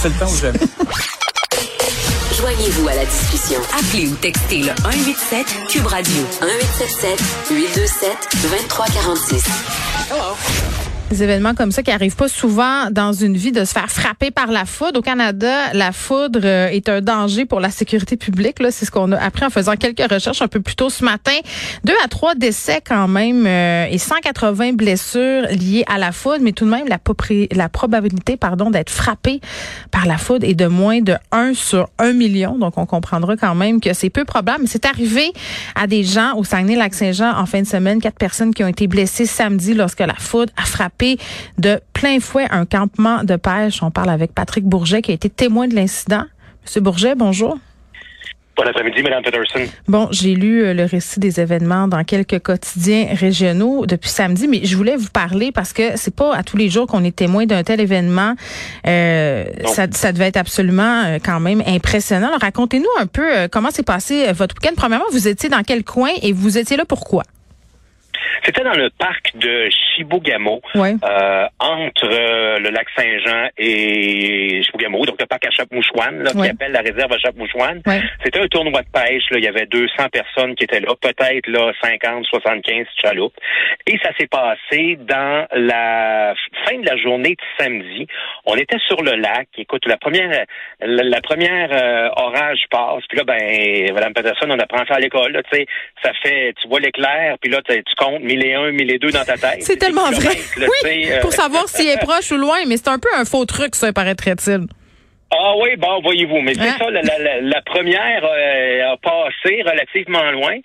C'est le temps où jamais. Joignez-vous à la discussion. Appelez ou textez le 187 Cube Radio 1877 827 2346. Hello. Des événements comme ça qui arrivent pas souvent dans une vie de se faire frapper par la foudre. Au Canada, la foudre euh, est un danger pour la sécurité publique. Là, c'est ce qu'on a appris en faisant quelques recherches un peu plus tôt ce matin. Deux à trois décès quand même euh, et 180 blessures liées à la foudre, mais tout de même la, probabilité, pardon, d'être frappé par la foudre est de moins de 1 sur 1 million. Donc on comprendra quand même que c'est peu probable. Mais c'est arrivé à des gens au Saguenay-Lac-Saint-Jean en fin de semaine, quatre personnes qui ont été blessées samedi lorsque la foudre a frappé de plein fouet un campement de pêche. On parle avec Patrick Bourget qui a été témoin de l'incident. Monsieur Bourget, bonjour. Bon après-midi, Mme Peterson. Bon, j'ai lu euh, le récit des événements dans quelques quotidiens régionaux depuis samedi, mais je voulais vous parler parce que c'est pas à tous les jours qu'on est témoin d'un tel événement. Euh, ça, ça, devait être absolument euh, quand même impressionnant. Racontez-nous un peu comment s'est passé votre week-end. Premièrement, vous étiez dans quel coin et vous étiez là pourquoi? C'était dans le parc de Chibougamau, euh, entre euh, le lac Saint-Jean et Chibougamau, donc le parc à Chapmouchouane, là, qui appelle la réserve à Chapmouchouane. C'était un tournoi de pêche. Là. Il y avait 200 personnes qui étaient là, peut-être là 50, 75 chaloupes. Et ça s'est passé dans la fin de la journée de samedi. On était sur le lac. Écoute, la première, la, première euh, orage passe. Puis là, ben, Mme Peterson, on apprend ça à l'école. Tu sais, ça fait, tu vois l'éclair, puis là, tu comptes mille et un, mille et deux dans ta tête. C'est tellement vrai. oui, euh, pour savoir s'il est proche ou loin, mais c'est un peu un faux truc, ça, paraîtrait-il. Ah oui, bon, voyez-vous. Mais c'est hein? ça, la, première euh, a passé relativement loin.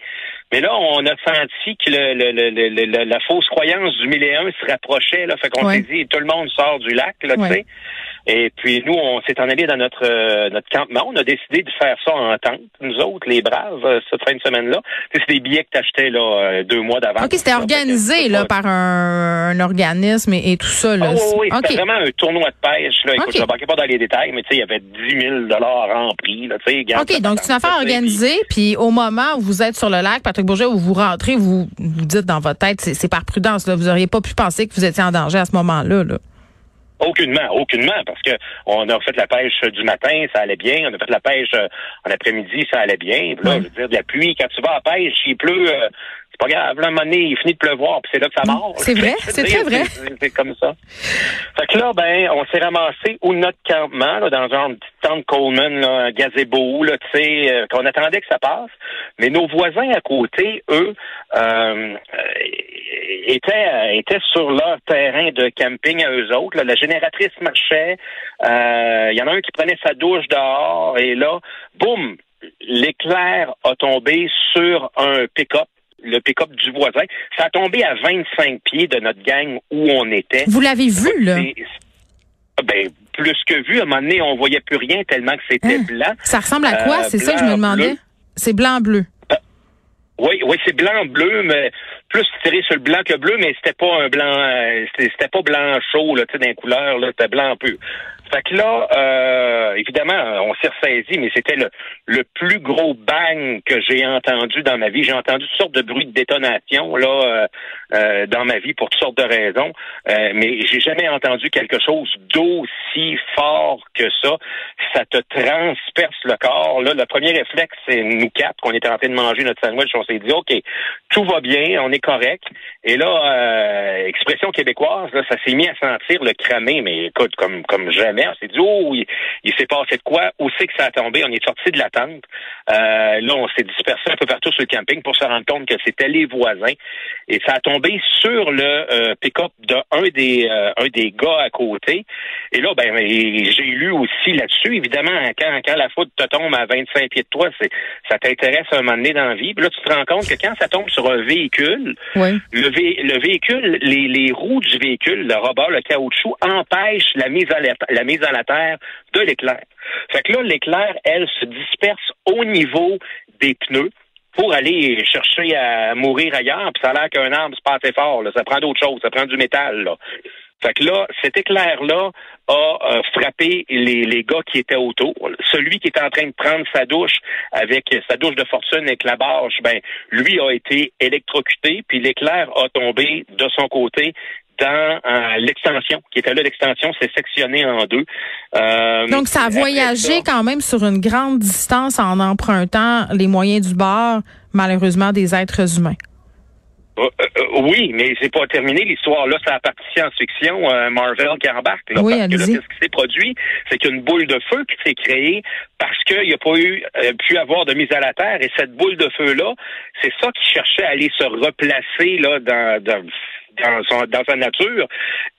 Mais là, on a senti que le, la fausse croyance du mille et un se rapprochait. Là, fait qu'on s'est dit, tout le monde sort du lac, là, tu sais. Et puis nous, on s'est en allé dans notre euh, notre campement. On a décidé de faire ça en tente, nous autres, les braves, euh, cette fin de semaine-là. C'est des billets que t'achetais là euh, deux mois d'avant. OK, c'était organisé là, par un, organisme et, tout ça. Là. Oh, oui, c'était vraiment un tournoi de pêche. Là. Écoute, je ne pas dans les détails, mais tu sais, il y avait 10 000 remplis. Là, OK, donc c'est une affaire organisée. Puis au moment où vous êtes sur le lac, Patrick Bourget, où vous rentrez, vous vous dites dans votre tête, c'est par prudence. Là. Vous n'auriez pas pu penser que vous étiez en danger à ce moment-là. Là. Aucunement, aucunement, parce que on a fait la pêche du matin, ça allait bien. On a fait la pêche euh, en après-midi, ça allait bien. là, je veux dire, de la pluie, quand tu vas à la pêche, il pleut, euh, c'est pas grave. Là, un moment donné, il finit de pleuvoir, puis c'est là que ça mord. C'est vrai, c'est très vrai. C'est comme ça. Fait que là, ben, on s'est ramassé où notre campement, là, dans un petit tente Coleman, là, un gazebo, là, tu sais, euh, qu'on attendait que ça passe. Mais nos voisins à côté, eux, euh, étaient, euh, étaient sur leur terrain de camping à eux autres. La génératrice marchait. Euh, il y en a un qui prenait sa douche dehors et là, boum, l'éclair a tombé sur un pick-up le pick-up du voisin. Ça a tombé à 25 pieds de notre gang où on était. Vous l'avez vu, là? Ben, plus que vu. À un moment donné, on voyait plus rien tellement que c'était hein? blanc. Ça ressemble à quoi? C'est ça que je me demandais. C'est blanc-bleu. Oui, oui, c'est blanc-bleu, mais plus tiré sur le blanc que bleu, mais c'était pas un blanc, euh, c'était pas blanc chaud, là, tu sais, d'un couleur, là, c'était blanc peu. Fait que là, euh, évidemment, on s'est ressaisi, mais c'était le, le plus gros bang que j'ai entendu dans ma vie. J'ai entendu toutes sortes de bruits de détonation là euh, euh dans ma vie pour toutes sortes de raisons, euh, mais j'ai jamais entendu quelque chose d'aussi fort que ça. Ça te transperce le corps. Là, le premier réflexe, c'est nous quatre qu'on était en train de manger notre sandwich. On s'est dit, ok, tout va bien, on est correct. Et là, euh, expression québécoise, là, ça s'est mis à sentir le cramé, mais écoute, comme comme jamais on s'est dit, oh, il, s'est passé de quoi? Où c'est que ça a tombé? On est sorti de la tente. Euh, là, on s'est dispersé un peu partout sur le camping pour se rendre compte que c'était les voisins. Et ça a tombé sur le euh, pick-up d'un des, euh, un des gars à côté. Et là, ben, j'ai lu aussi là-dessus. Évidemment, quand, quand la foudre te tombe à 25 pieds de toi, c'est, ça t'intéresse un moment donné dans la vie. Puis là, tu te rends compte que quand ça tombe sur un véhicule, le, le véhicule, les, les roues du véhicule, le rebord, le caoutchouc, empêchent la mise à mise à la terre de l'éclair. Fait que là, l'éclair, elle, se disperse au niveau des pneus pour aller chercher à mourir ailleurs, puis ça a l'air qu'un arbre, c'est pas fort, là. ça prend d'autres choses, ça prend du métal. Là. Fait que là, cet éclair-là a euh, frappé les, les gars qui étaient autour. Celui qui était en train de prendre sa douche avec sa douche de fortune avec la bâche, ben lui a été électrocuté, puis l'éclair a tombé de son côté dans euh, l'extension, qui était là, l'extension s'est sectionnée en deux. Euh, Donc, ça a voyagé quand même sur une grande distance en empruntant les moyens du bord, malheureusement, des êtres humains. Euh, oui, mais c'est pas terminé l'histoire. Là, c'est la partie science-fiction Marvel qui embarque. Là, oui, parce que là, ce qui s'est produit, c'est qu'une boule de feu qui s'est créée parce qu'il n'y a pas eu pu avoir de mise à la terre. Et cette boule de feu-là, c'est ça qui cherchait à aller se replacer là dans, dans dans, sa nature.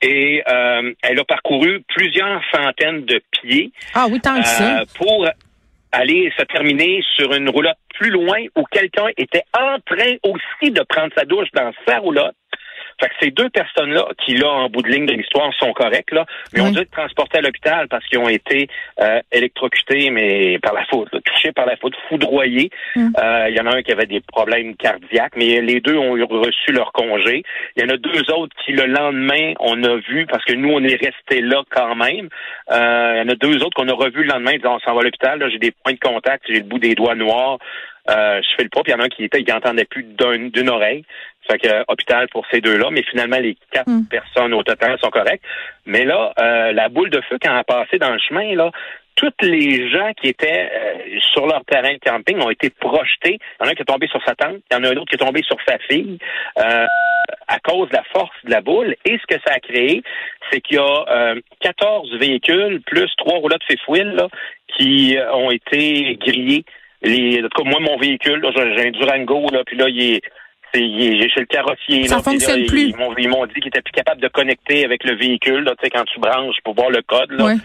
Et euh, elle a parcouru plusieurs centaines de pieds. Ah oui, tant que ça. Euh, pour aller se terminer sur une roulotte plus loin où quelqu'un était en train aussi de prendre sa douche dans sa roulotte fait que ces deux personnes-là, qui là, en bout de ligne de l'histoire, sont correctes, là, mais ont dû être transportées à l'hôpital parce qu'ils ont été euh, électrocutés, mais par la foudre, touchés par la foudre, foudroyés. Mm. Euh, il y en a un qui avait des problèmes cardiaques, mais les deux ont reçu leur congé. Il y en a deux autres qui, le lendemain, on a vu, parce que nous, on est restés là quand même. Euh, il y en a deux autres qu'on a revus le lendemain, disant, on s'en va à l'hôpital, j'ai des points de contact, j'ai le bout des doigts noirs. Euh, je fais le puis il y en a un qui était, il entendait plus d'une oreille. Fait que euh, hôpital pour ces deux-là, mais finalement les quatre hmm. personnes au total sont correctes. Mais là, euh, la boule de feu quand elle a passé dans le chemin, là, toutes les gens qui étaient euh, sur leur terrain de camping ont été projetés. Il y en a un qui est tombé sur sa tante, il y en a un autre qui est tombé sur sa fille à cause de la force de la boule. Et ce que ça a créé, c'est qu'il y a 14 véhicules plus trois roulettes de fifouille qui ont été grillés. Les, en tout cas, moi, mon véhicule, j'ai un Durango, là, puis là, il est j'ai chez le carrossier. Ça fonctionne plus. Ils m'ont dit qu'ils étaient plus capables de connecter avec le véhicule, là, quand tu branches pour voir le code. Là.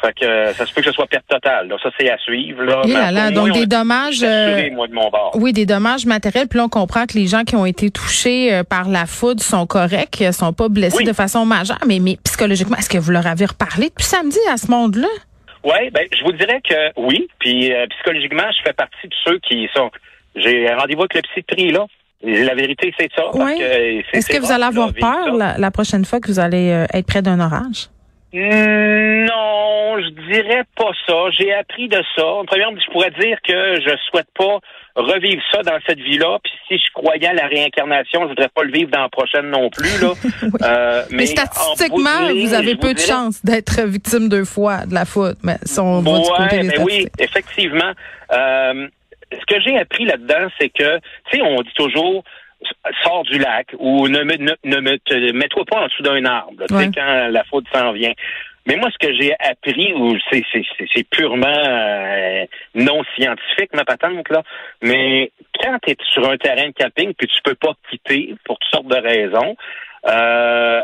Fait que euh, ça se peut que ce soit perte totale. ça, c'est à suivre. Là. donc des dommages. Euh, moi, de mon bord. Oui, des dommages matériels. Puis là, on comprend que les gens qui ont été touchés euh, par la foudre sont corrects, ne sont pas blessés de façon majeure. Mais, mais psychologiquement, est-ce que vous leur avez reparlé depuis samedi à ce monde-là? Oui, ben je vous dirais que oui. Puis psychologiquement, je fais partie de ceux qui sont. J'ai rendez-vous avec le psy là. La vérité, c'est ça. Est-ce que vous allez avoir peur la, prochaine fois que vous allez euh, être près d'un orage? Non, je dirais pas ça. J'ai appris de ça. En première, je pourrais dire que je souhaite pas revivre ça dans cette vie-là. Puis si je croyais à la réincarnation, je voudrais pas le vivre dans la prochaine non plus. Là. Euh, mais, statistiquement, vous avez peu de chances d'être victime deux fois de la faute. Mais si on mais oui, effectivement. Euh, ce que j'ai appris là-dedans, c'est que, tu sais, on dit toujours sors du lac ou ne, ne, ne te mets-toi pas en dessous d'un arbre, tu sais, quand la faute s'en vient. Mais moi, ce que j'ai appris, ou c'est purement euh, non scientifique, ma patente, là, mais quand tu es sur un terrain de camping puis tu peux pas quitter pour toutes sortes de raisons, euh,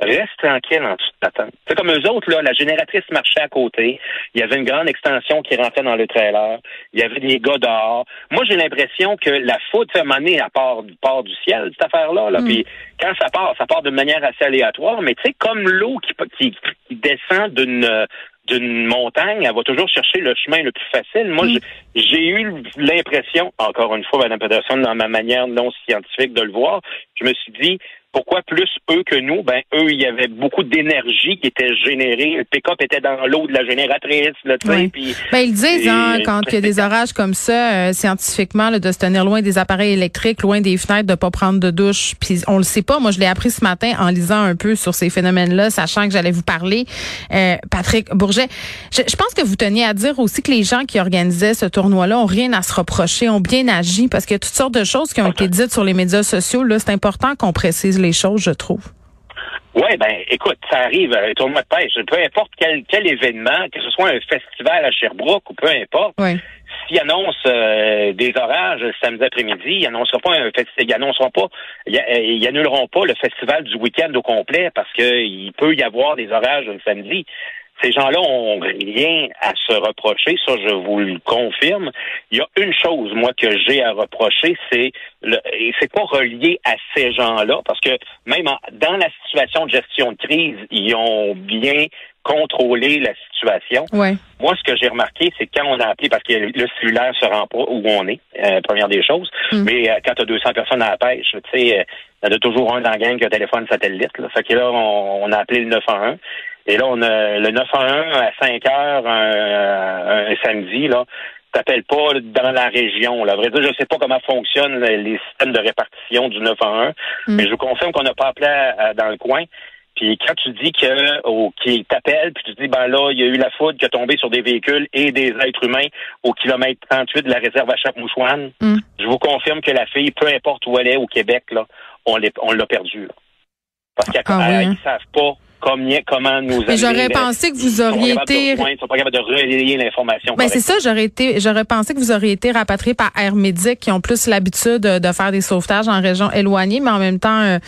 Reste tranquille en dessous de tente. C'est comme eux autres, là, la génératrice marchait à côté. Il y avait une grande extension qui rentrait dans le trailer. Il y avait des gars dehors. Moi, j'ai l'impression que la faute, à un moment donné, part, part du ciel, cette affaire-là. Là. Mm. Puis quand ça part, ça part de manière assez aléatoire. Mais tu sais, comme l'eau qui, qui, descend d'une d'une montagne, elle va toujours chercher le chemin le plus facile. Moi, mm. j'ai eu l'impression, encore une fois, Mme Peterson, dans ma manière non scientifique de le voir, je me suis dit, pourquoi plus eux que nous? Ben, eux, il y avait beaucoup d'énergie qui était générée. Le pick-up était dans l'eau de la génératrice, là, tu sais. Ben, ils disent, hein, quand il y a des orages comme ça, euh, scientifiquement, de se tenir loin des appareils électriques, loin des fenêtres, de pas prendre de douche. Puis on le sait pas. Moi, je l'ai appris ce matin en lisant un peu sur ces phénomènes-là, sachant que j'allais vous parler. Euh, Patrick Bourget, je, je, pense que vous teniez à dire aussi que les gens qui organisaient ce tournoi-là ont rien à se reprocher, ont bien agi, parce qu'il y a toutes sortes de choses qui ont été dites sur les médias sociaux. Là, c'est important qu'on précise les choses, je trouve. Oui, ben écoute, ça arrive, un tournoi de pêche, peu importe quel, quel événement, que ce soit un festival à Sherbrooke ou peu importe, s'il annonce euh, des orages samedi après-midi, ils annonceront pas un ils annonceront pas, ils, annuleront pas le festival du week-end au complet parce qu'il peut y avoir des orages le samedi. Ces gens-là ont rien à se reprocher, ça je vous le confirme. Il y a une chose, moi, que j'ai à reprocher, c'est le, et c'est pas relié à ces gens-là, parce que même dans la situation de gestion de crise, ils ont bien contrôlé la situation. Ouais. Moi, ce que j'ai remarqué, c'est quand on a appelé, parce que le cellulaire se rend pas où on est, euh, première des choses, mm. mais euh, quand tu as 200 personnes à la pêche, tu sais, euh, il y en a toujours un dans la gang qui a un téléphone satellite. Là. Fait que là, on, on a appelé le 911. Et là, on a le 911 à 5 heures un, un, samedi, là. t'appelles pas dans la région. Là. À vrai dire, je sais pas comment fonctionnent les systèmes de répartition du 911, mm. mais je vous confirme qu'on n'a pas appelé dans le coin. Puis quand tu dis que au qui t'appelle, puis tu dis ben là, il y a eu la foudre qui a tombé sur des véhicules et des êtres humains au kilomètre 38 de la réserve à Chapmouchouane, mm. je vous confirme que la fille, peu importe où elle est au Québec, là, on l'a perdue. Parce qu'ils ah, hein? savent pas comment nous Mais j'aurais pensé que vous auriez été. Ils sont pas capables de relayer l'information. Ben c'est ça, j'aurais été, j'aurais pensé que vous auriez été rapatrié par Air Médic qui ont plus l'habitude de, faire des sauvetages en région éloignée, mais en même temps, euh,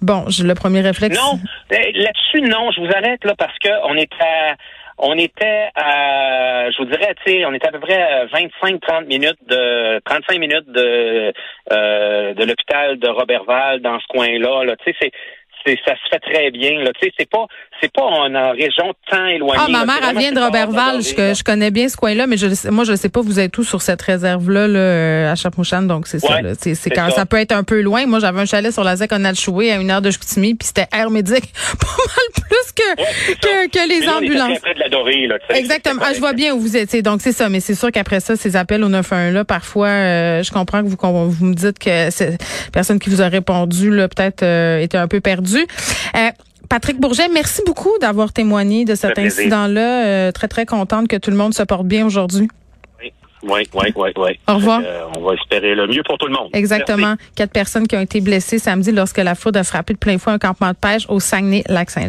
bon, j'ai le premier réflexe. Non, eh, là-dessus, non, je vous arrête là parce que on était on était à, je vous dirais, tu sais, on était à peu près 25-30 minutes de, 35 minutes de, euh, de l'hôpital de Robertval dans ce coin-là. Là. Tu sais, c'est, ça se fait très bien. Là. Tu sais, c'est pas, c'est pas en, région tant éloignée. Ah, ma mère, elle vient de Robertval. Je, je, connais bien ce coin-là, mais je, moi, je sais pas, vous êtes où sur cette réserve-là, là, à Chapmouchan, donc c'est ça. C'est, quand ça. peut être un peu loin. Moi, j'avais un chalet sur la ZEC en Alchoué à une heure de Chicoutimi, puis c'était air médic pas mal plus que, que, que, les ambulances. Près de la Dorée, là, Exactement. Ah, je vois bien où vous étiez. Donc, c'est ça. Mais c'est sûr qu'après ça, ces appels au 911 là, parfois, euh, je comprends que vous, vous me dites que c'est personne qui vous a répondu, là, peut-être euh, était un peu perdu. Euh, Patrick Bourget, merci beaucoup d'avoir témoigné de cet incident-là. Euh, très, très contente que tout le monde se porte bien aujourd'hui. Oui, oui, oui, oui. Au revoir. on va espérer le mieux pour tout le monde. Exactement. Quatre personnes qui ont été blessées samedi lorsque la foudre a frappé de plein fouet un campement de pêche au Saguenay-Lac-Saint-Jean.